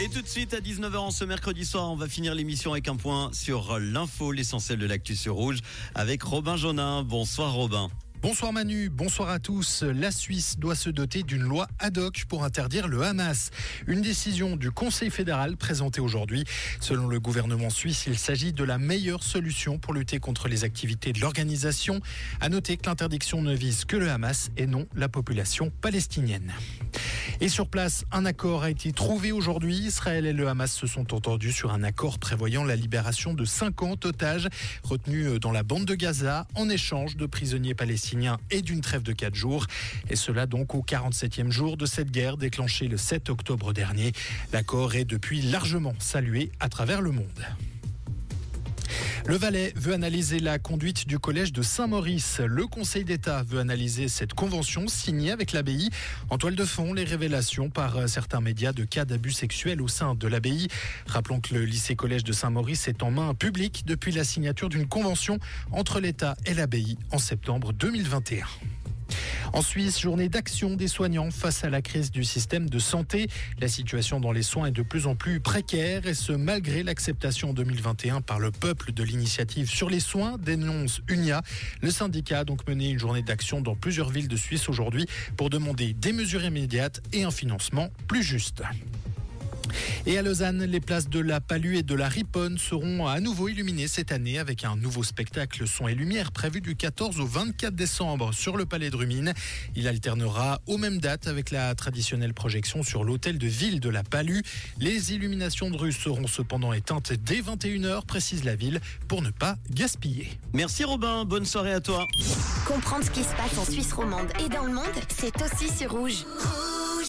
Et tout de suite à 19h en ce mercredi soir, on va finir l'émission avec un point sur l'info, l'essentiel de l'actu sur Rouge avec Robin Jonin. Bonsoir Robin. Bonsoir Manu, bonsoir à tous. La Suisse doit se doter d'une loi ad hoc pour interdire le Hamas. Une décision du Conseil fédéral présentée aujourd'hui. Selon le gouvernement suisse, il s'agit de la meilleure solution pour lutter contre les activités de l'organisation. À noter que l'interdiction ne vise que le Hamas et non la population palestinienne. Et sur place, un accord a été trouvé aujourd'hui. Israël et le Hamas se sont entendus sur un accord prévoyant la libération de 50 otages retenus dans la bande de Gaza en échange de prisonniers palestiniens et d'une trêve de 4 jours. Et cela donc au 47e jour de cette guerre déclenchée le 7 octobre dernier. L'accord est depuis largement salué à travers le monde. Le Valais veut analyser la conduite du collège de Saint-Maurice. Le Conseil d'État veut analyser cette convention signée avec l'abbaye. En toile de fond, les révélations par certains médias de cas d'abus sexuels au sein de l'abbaye. Rappelons que le lycée-collège de Saint-Maurice est en main publique depuis la signature d'une convention entre l'État et l'abbaye en septembre 2021. En Suisse, journée d'action des soignants face à la crise du système de santé. La situation dans les soins est de plus en plus précaire et ce malgré l'acceptation en 2021 par le peuple de l'initiative sur les soins, dénonce UNIA. Le syndicat a donc mené une journée d'action dans plusieurs villes de Suisse aujourd'hui pour demander des mesures immédiates et un financement plus juste. Et à Lausanne, les places de la Palue et de la Riponne seront à nouveau illuminées cette année avec un nouveau spectacle son et lumière prévu du 14 au 24 décembre sur le Palais de Rumine. Il alternera aux mêmes dates avec la traditionnelle projection sur l'hôtel de ville de la Palue. Les illuminations de rue seront cependant éteintes dès 21h, précise la ville, pour ne pas gaspiller. Merci Robin, bonne soirée à toi. Comprendre ce qui se passe en Suisse romande et dans le monde, c'est aussi sur Rouge.